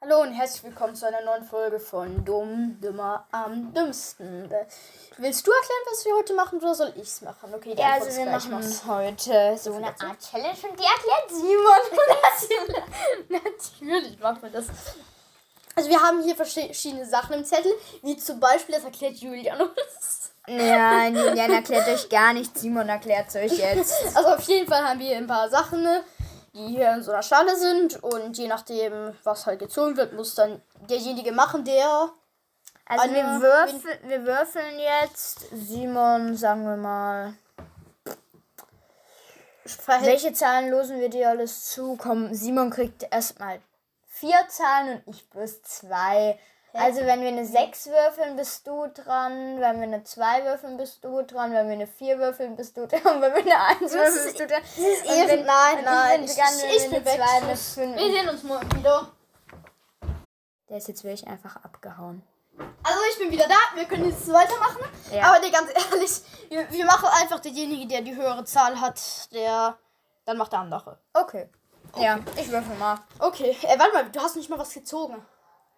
Hallo und herzlich willkommen zu einer neuen Folge von Dumm, Dümmer, am dümmsten. Willst du erklären, was wir heute machen oder soll ich es machen? Okay, die Ja, also wir machen was. heute so eine dazu? Art Challenge und die erklärt Simon. Natürlich machen wir das. Also wir haben hier verschiedene Sachen im Zettel, wie zum Beispiel, das erklärt Julian uns. ja, Julian erklärt euch gar nichts, Simon erklärt es euch jetzt. Also auf jeden Fall haben wir hier ein paar Sachen, ne, die hier in so einer Schale sind und je nachdem, was halt gezogen wird, muss dann derjenige machen, der Also wir, würfeln, wir würfeln jetzt, Simon, sagen wir mal. verhält. Welche Zahlen losen wir dir alles zu? Komm, Simon kriegt erstmal vier Zahlen und ich bloß zwei. Also wenn wir eine 6 würfeln, bist du dran. Wenn wir eine 2 würfeln, bist du dran. Wenn wir eine 4 würfeln, bist du dran. Wenn wir eine 1 würfeln, bist du dran. Das ist Und wenn- nein, und nein, Ich, dran, ich- ich wir bin weg. 2, eine Tschüss. 5. Wir sehen uns morgen wieder. Der ist jetzt wirklich einfach abgehauen. Also ich bin wieder da, wir können jetzt weitermachen. Ja. Aber nee, ganz ehrlich, wir, wir machen einfach derjenige, der die höhere Zahl hat, der dann macht der andere. Okay. Ja, ich würfel mal. Okay, äh, warte mal, du hast nicht mal was gezogen.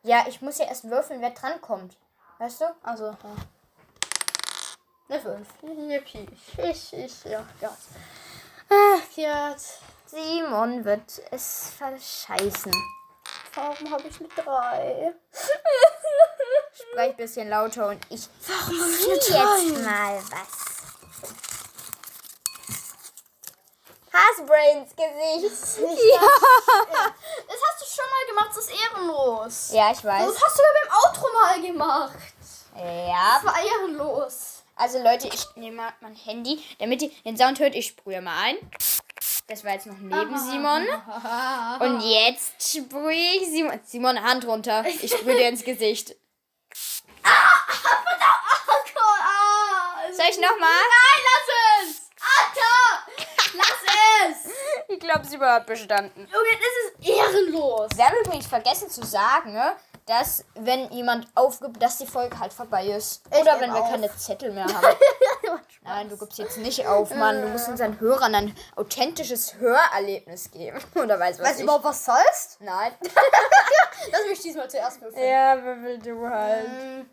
Ja, ich muss ja erst würfeln, wer dran kommt. Weißt du? Also, ja. Eine 5. Yippie. Ich, ich, ja, ja. Ach, jetzt. Simon wird es verscheißen. Warum habe ich eine 3? Sprech ein bisschen lauter und ich Warum habe ich zieh jetzt mal was. Hassbrains Gesicht. Ja. Das ist ehrenlos. Ja, ich weiß. Das hast du ja beim Outro mal gemacht. Ja. Das war ehrenlos. Also Leute, ich nehme mal mein Handy, damit ihr den Sound hört. Ich sprühe mal ein. Das war jetzt noch neben Simon. Und jetzt sprühe ich Simon. Simon, Hand runter. Ich sprühe dir ins Gesicht. Ah. Soll ich nochmal? Nein, lass es! Alter! Lass es! Ich glaube, Simon hat bestanden. Junge, das ehrenlos. Wir haben übrigens vergessen zu sagen, ne, dass wenn jemand aufgibt, dass die Folge halt vorbei ist. Ich Oder wenn wir auf. keine Zettel mehr haben. Nein, du gibst jetzt nicht auf, Mann. Du musst unseren Hörern ein authentisches Hörerlebnis geben. Oder weißt du was Weißt du überhaupt, was heißt? Nein. Lass mich diesmal zuerst würfeln. ja, würfel du halt. Ähm,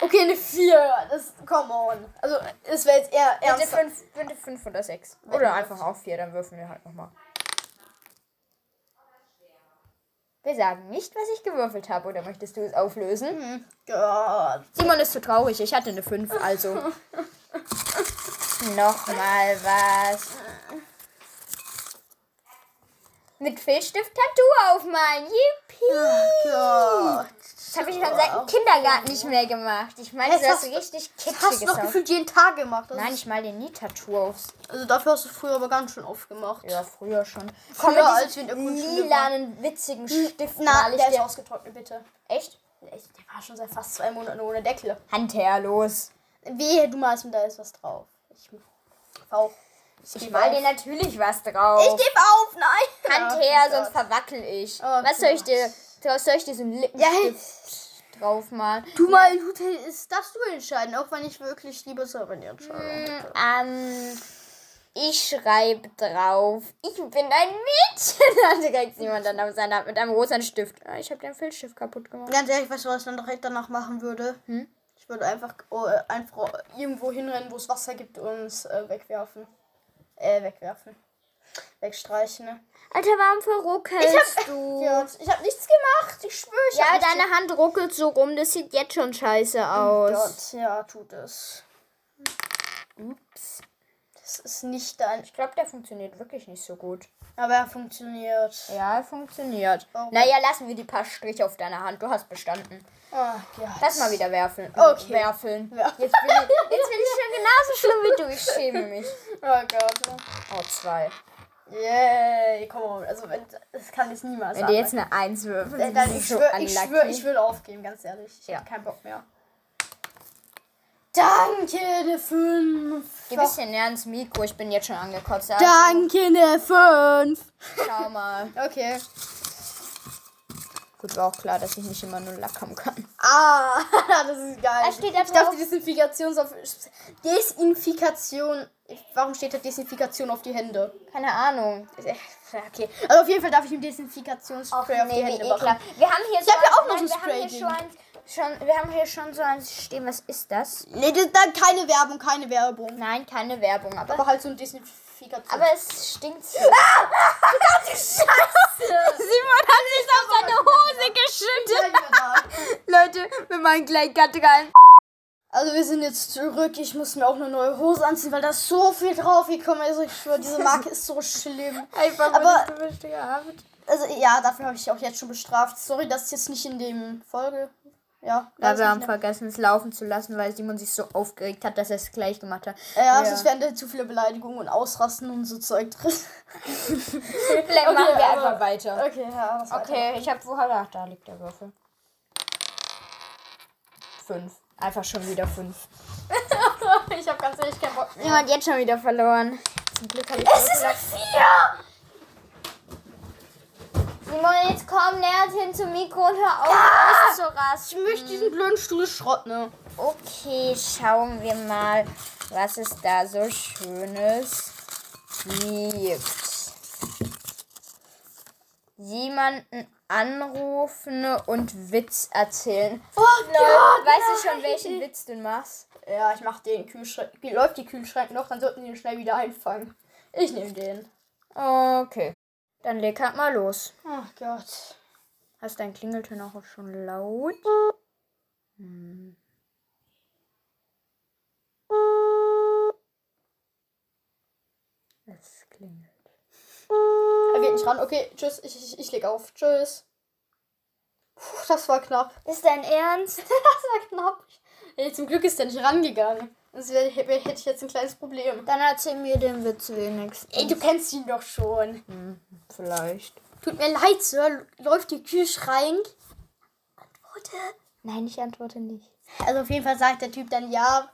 Okay, eine 4. Das, come on. Also, es wäre jetzt eher Bitte ernst. fünf, bitte fünf oder sechs. Oder einfach auf vier, dann würfeln wir halt nochmal. Wir sagen nicht, was ich gewürfelt habe. Oder möchtest du es auflösen? Gott. Simon ist zu traurig. Ich hatte eine 5, also. Nochmal was. Mit Filzstift Tattoo aufmalen. Yippie. Gott. Das habe ich schon seit dem Kindergarten nicht mehr gemacht. Ich meine, das hast ist richtig Hast du doch auf. gefühlt jeden Tag gemacht. Das Nein, ist- ich mal den aufs. Also dafür hast du früher aber ganz schön oft gemacht. Ja, früher schon. Früher, mit als wir in lilanen, witzigen Stift Na, ich der ist ausgetrocknet, bitte. Echt? Der ist- war schon seit fast zwei Monaten ohne Deckel. Hand her, los. Wehe, du malst mir da jetzt was drauf. Ich auch. Ich geb mal auf. dir natürlich was drauf. Ich gebe auf, nein. Hand her, sonst verwackel ich. Oh was soll ich dir, soll ich Ja, Lippenstift drauf malen? du mal, du, ist darfst du entscheiden, auch wenn ich wirklich lieber selber die Entscheidung hätte. Ähm, ich schreibe drauf, ich bin ein Mädchen. Dann direkt jemand dann auf seiner mit einem rosa Stift. Ah, Ich habe den Filzstift kaputt gemacht. Ganz ehrlich, weißt du, was ich dann direkt danach machen würde? Hm? Ich würde einfach, oh, äh, einfach irgendwo hinrennen, wo es Wasser gibt und es äh, wegwerfen. Äh, wegwerfen. Wegstreichen, ne? Alter, warum verruckelst Ich hab- du? Ja, ich habe nichts gemacht. Ich schwöre, ich Ja, deine Hand ruckelt so rum, das sieht jetzt schon scheiße Oh aus. Gott, ja, tut es. Ups. Das ist nicht dein. Ich glaube, der funktioniert wirklich nicht so gut. Aber er funktioniert. Ja, er funktioniert. Warum? Naja, lassen wir die paar Striche auf deiner Hand. Du hast bestanden. Ja. Lass mal wieder werfeln. Okay. Werfeln. Ja. Jetzt, bin ich, jetzt bin ich schon genauso schlimm wie du. Ich schäme mich. Oh Gott. Oh, zwei. Yay, komm on. Also, wenn, das kann ich niemals Wenn du jetzt eine Eins würfelst, Äh, dann, ich so schwöre, ich, unlucky. schwör, ich will aufgeben, ganz ehrlich. Ich Ja. hab keinen Bock mehr. Danke, eine 5. Geh ein bisschen näher ins Mikro. Ich bin jetzt schon angekotzt. Also, Danke, eine 5. Schau mal. Okay. Gut, war auch klar, dass ich nicht immer nur Lack haben kann. Ah, das ist geil. Was steht da ich die Desinfikations auf Desinfikation Warum steht da Desinfikation auf die Hände? Keine Ahnung. Okay. Also auf jeden Fall darf ich ihm Desinfikationsspray auf die wie Hände ekelhaft. machen. Wir haben hier Ich hab ja auch noch nein, so wir haben hier schon, schon, wir haben hier schon so eins stehen. Was ist das? Nee, das, da keine Werbung, keine Werbung. Nein, keine Werbung, aber, Aber halt so ein Desinfikation. aber es stinkt so. Simon hat sich auf seine Hose geschüttet. Leute, wir machen gleich rein. Also wir sind jetzt zurück. Ich muss mir auch eine neue Hose anziehen, weil da ist so viel drauf gekommen. Also ich schwöre, diese Marke ist so schlimm. Einfach Aber- gehabt. Also ja, dafür habe ich auch jetzt schon bestraft. Sorry, dass jetzt nicht in dem Folge. Ja, Ja, wir haben vergessen, es laufen zu lassen, weil Simon sich so aufgeregt hat, dass er es gleich gemacht hat. Ja, also Ja. es werden da zu viele Beleidigungen und Ausrasten und so Zeug drin. Vielleicht Okay, machen wir aber- einfach weiter. Okay, ja, was weiter? Okay, ich habe woher? Ach, da liegt der Würfel. Fünf. Einfach schon wieder fünf. Ich habe ganz ehrlich keinen Bock mehr. Hat jetzt schon wieder verloren. Zum Glück habe ich es ist vier! Simon, jetzt komm näher hin zum Mikro und hör auf, zu Ich rasten. möchte diesen blöden Stuhl schrotten. Ne? Okay, schauen wir mal, was es da so Schönes gibt. Jemanden anrufen und Witz erzählen. Oh Lol, weißt du schon, welchen Witz du machst? Ja, ich mach den Kühlschrank. Läuft die Kühlschrank noch? Dann sollten wir ihn schnell wieder einfangen. Ich nehme den. Okay. Dann leg halt mal los. Ach Gott. Hast dein Klingelton auch schon laut? Hm. Es klingelt. Er geht nicht ran. Okay, tschüss. Ich, ich, ich leg auf. Tschüss. Puh, das war knapp. Ist dein Ernst? Das war knapp. Ey, zum Glück ist der nicht rangegangen. Sonst wär, hätte ich jetzt ein kleines Problem. Dann erzähl mir den Witz wenigstens. Ey, du kennst ihn doch schon. Hm, vielleicht. Tut mir leid, Sir. Läuft der Kühlschrank? Antworte. Nein, ich antworte nicht. Also auf jeden Fall sagt der Typ dann ja.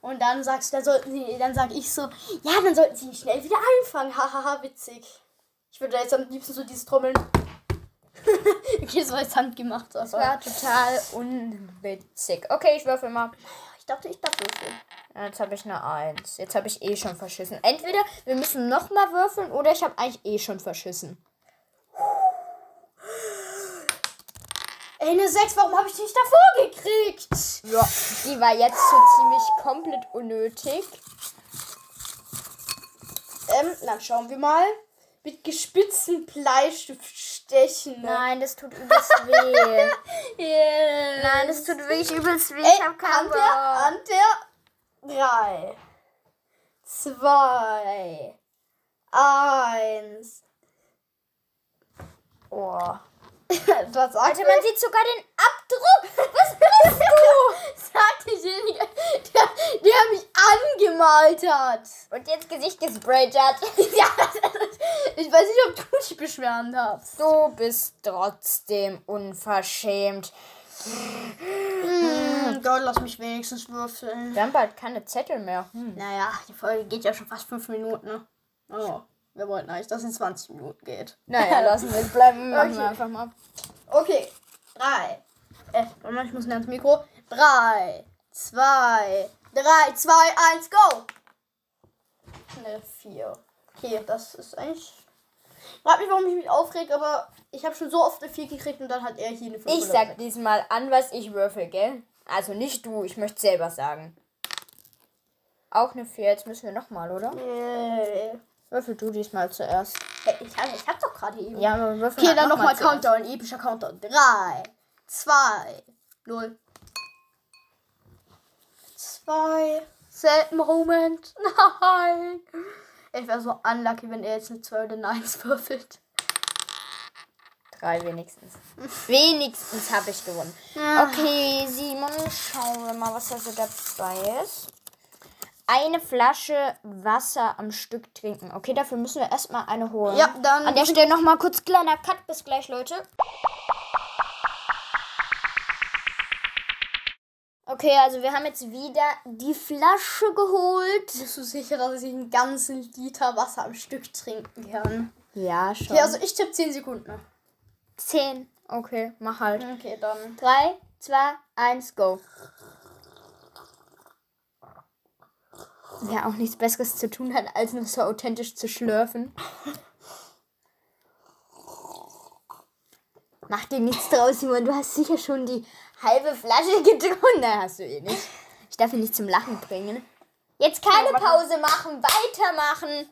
Und dann sagst du, dann sollten sie, dann sag ich so, ja, dann sollten sie ihn schnell wieder einfangen. Hahaha, witzig. Ich würde jetzt am liebsten so dieses Trommeln. okay, das war jetzt handgemacht. Das war total unwitzig. Okay, ich würfel mal. Ich dachte, ich darf würfeln. Ja, Jetzt habe ich eine Eins. Jetzt habe ich eh schon verschissen. Entweder wir müssen nochmal würfeln oder ich habe eigentlich eh schon verschissen. Ey, eine 6, warum habe ich die nicht davor gekriegt? Ja, die war jetzt so ziemlich komplett unnötig. Ähm, dann schauen wir mal. Mit gespitzten Bleistift stechen. Nein, das tut übelst weh. Yeah. Nein, das tut wirklich übelst weh. Ey, Ich habe keinen an der, an der 3, 2, 1. Oh. Was sagt Alter, man sieht sogar den Abdruck. Was bist du? Sagt derjenige, der, der mich angemalt hat. Und jetzt Gesicht gesprayt hat. Ja, ich weiß nicht, ob du dich beschweren darfst. Du bist trotzdem unverschämt. Hm, Gott, lass mich wenigstens würfeln. Wir haben bald keine Zettel mehr. Hm. Naja, die Folge geht ja schon fast 5 Minuten, ne? Oh, wir wollten eigentlich, dass es in 20 Minuten geht. Naja, lassen wir es bleiben. Machen Okay. wir einfach mal. Okay, 3. Äh, warte mal, ich muss näher ans Mikro. 3, 2, 3, 2, 1, go! Eine 4. Okay, das ist eigentlich. Frag mich, warum ich mich aufreg, aber ich habe schon so oft eine 4 gekriegt und dann hat er hier eine 5. Ich sag diesmal an, was ich würfel, gell? Also nicht du, ich möchte selber sagen. Auch eine 4, jetzt müssen wir nochmal, oder? Äh, Würfel du diesmal zuerst. hey, ich, hab- ich hab doch gerade eben. Ja, aber wir würfeln Okay, dann noch mal nochmal zuerst. Countdown, epischer Countdown. 3, 2, 0. 2. Selten Moment. Nein. Ich wäre so unlucky, wenn er jetzt eine 2 oder eine 1 würfelt. Drei wenigstens. wenigstens habe ich gewonnen. Okay, Simon, schauen wir mal, was da so dabei ist. Eine Flasche Wasser am Stück trinken. Okay, dafür müssen wir erstmal eine holen. Ja, dann- An der Stelle nochmal kurz kleiner Cut. Bis gleich, Leute. Okay, also wir haben jetzt wieder die Flasche geholt. Bist du sicher, dass ich einen ganzen Liter Wasser am Stück trinken kann? Ja, schon. Okay, also ich tippe 10 Sekunden. Zehn. Okay, mach halt. Okay, dann. 3, 2, 1, go. wer auch nichts Besseres zu tun hat, als noch so authentisch zu schlürfen. Mach dir nichts draus, Simon. Du hast sicher schon die halbe Flasche getrunken. Nein, hast du eh nicht. Ich darf ihn nicht zum Lachen bringen. Jetzt keine Pause machen, weitermachen.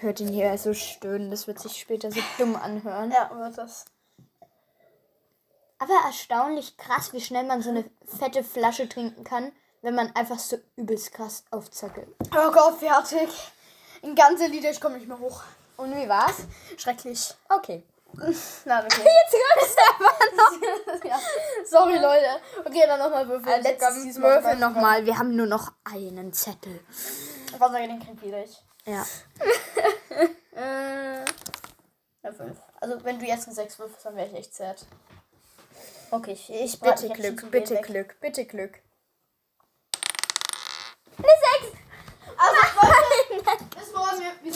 Hört ihn hier so stöhnen, das wird sich später so dumm anhören. Ja, wird das. Aber erstaunlich krass, wie schnell man so eine fette Flasche trinken kann, wenn man einfach so übelst krass aufzackelt. Oh Gott, fertig. In ganze Lieder, ich komme nicht mehr hoch. Und wie war's? Schrecklich. Okay. Na, okay. Jetzt ist aber noch. ja. Sorry, Leute. Okay, dann nochmal würfeln. Äh, letztes Würfel nochmal. Wir haben nur noch einen Zettel. Was sage den kriegt wieder ich. Ja. äh, ja. Also, wenn du jetzt eine 6 würfelst, dann wäre ich echt zert. Okay, ich, ich Bitte Glück, bitte Glück, bitte Glück. Eine 6!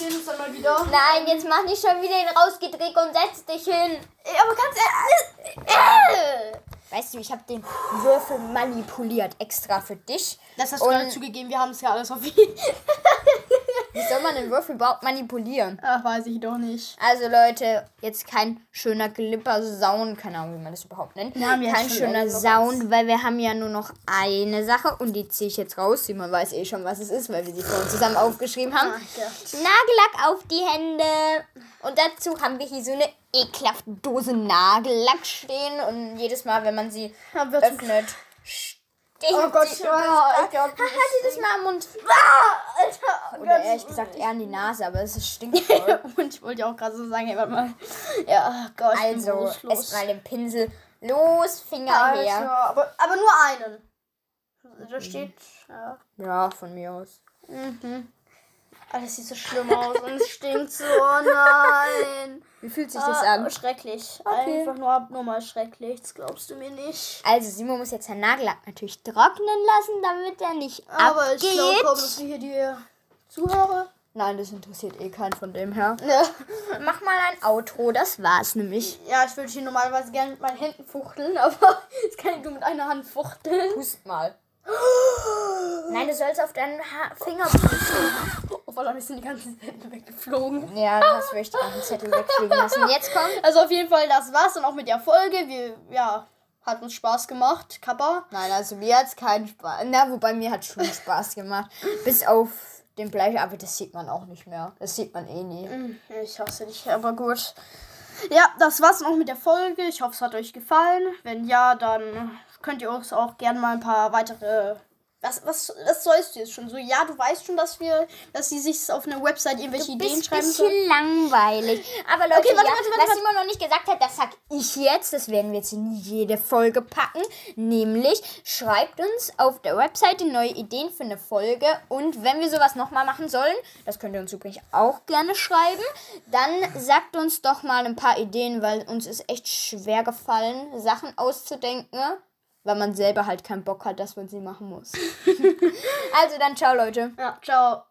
Sehen uns dann mal wieder. Nein, jetzt mach nicht schon wieder den rausgedreht und setz dich hin. Aber ganz ehrlich. Äh. Weißt du, ich habe den Würfel manipuliert extra für dich. Das hast du gerade zugegeben, wir haben es ja alles auf jeden Wie soll man den Würfel überhaupt manipulieren? Ach, weiß ich doch nicht. Also Leute, jetzt kein schöner Glipper-Sound, keine Ahnung, wie man das überhaupt nennt. Wir haben kein schöner. Sound, weil wir haben ja nur noch eine Sache und die ziehe ich jetzt raus. Simon weiß eh schon, was es ist, weil wir sie vorhin zusammen aufgeschrieben haben. Ach. Nagellack auf die Hände. Und dazu haben wir hier so eine ekelhafte Dose Nagellack stehen und jedes Mal, wenn man sie öffnet, stinkt Oh Gott, übelst ich glaub, Haha, dieses Mal am Mund. Ah, Alter. Oh Oder Gott. ehrlich gesagt eher an die Nase, aber es stinkt voll. Und ich wollte ja auch gerade so sagen, ey, warte mal. Ja, oh Gott. Also, erstmal den Pinsel. Los, Finger Alter, her. aber, aber nur einen. Da steht. Ja. Ja, von mir aus. Mhm. Alter, das sieht so schlimm aus und es stinkt so. Oh nein. Wie fühlt sich das Ah, an? Schrecklich. Okay. Einfach nur abnormal schrecklich. Das glaubst du mir nicht. Also, Simon muss jetzt seinen Nagellack natürlich trocknen lassen, damit er nicht Aber abgeht. ich glaube kaum, dass wir hier die Zuhörer. Nein, das interessiert eh keinen von dem her. Ja. Mach mal ein Outro, das war's nämlich. ja, ich würde hier normalerweise gerne mit meinen Händen fuchteln, aber jetzt kann ich nur mit einer Hand fuchteln. Pust mal. Nein, du sollst auf deinen ha Finger pusten. Oh, mir sind die ganzen Hände weggeflogen. Ja, das würde ich auf den Zettel wegfliegen lassen. Jetzt kommt. Also auf jeden Fall, das war's dann auch mit der Folge. Wir, ja, hat uns Spaß gemacht. Kappa. Nein, also mir hat's keinen Spaß. Na, wobei mir hat schon Spaß gemacht. Bis auf den Bleich, aber das sieht man auch nicht mehr. Das sieht man eh nie. Ich hasse dich, aber gut. Ja, das war's dann auch mit der Folge. Ich hoffe, es hat euch gefallen. Wenn ja, dann könnt ihr uns auch gerne mal ein paar weitere. Was, was, was sollst du jetzt schon so? Ja, du weißt schon, dass wir, dass sie sich auf einer Website irgendwelche Ideen Bist schreiben bisschen sollen. langweilig. Aber Leute, Okay, warte, ja, warte, warte, was Simon noch nicht gesagt hat, das sag ich jetzt. Das werden wir jetzt in jede Folge packen. Nämlich, schreibt uns auf der Webseite neue Ideen für eine Folge. Und wenn wir sowas nochmal machen sollen, das könnt ihr uns übrigens auch gerne schreiben, dann sagt uns doch mal ein paar Ideen, weil uns ist echt schwer gefallen, Sachen auszudenken. Weil man selber halt keinen Bock hat, dass man sie machen muss. also dann, ciao Leute. Ja, ciao.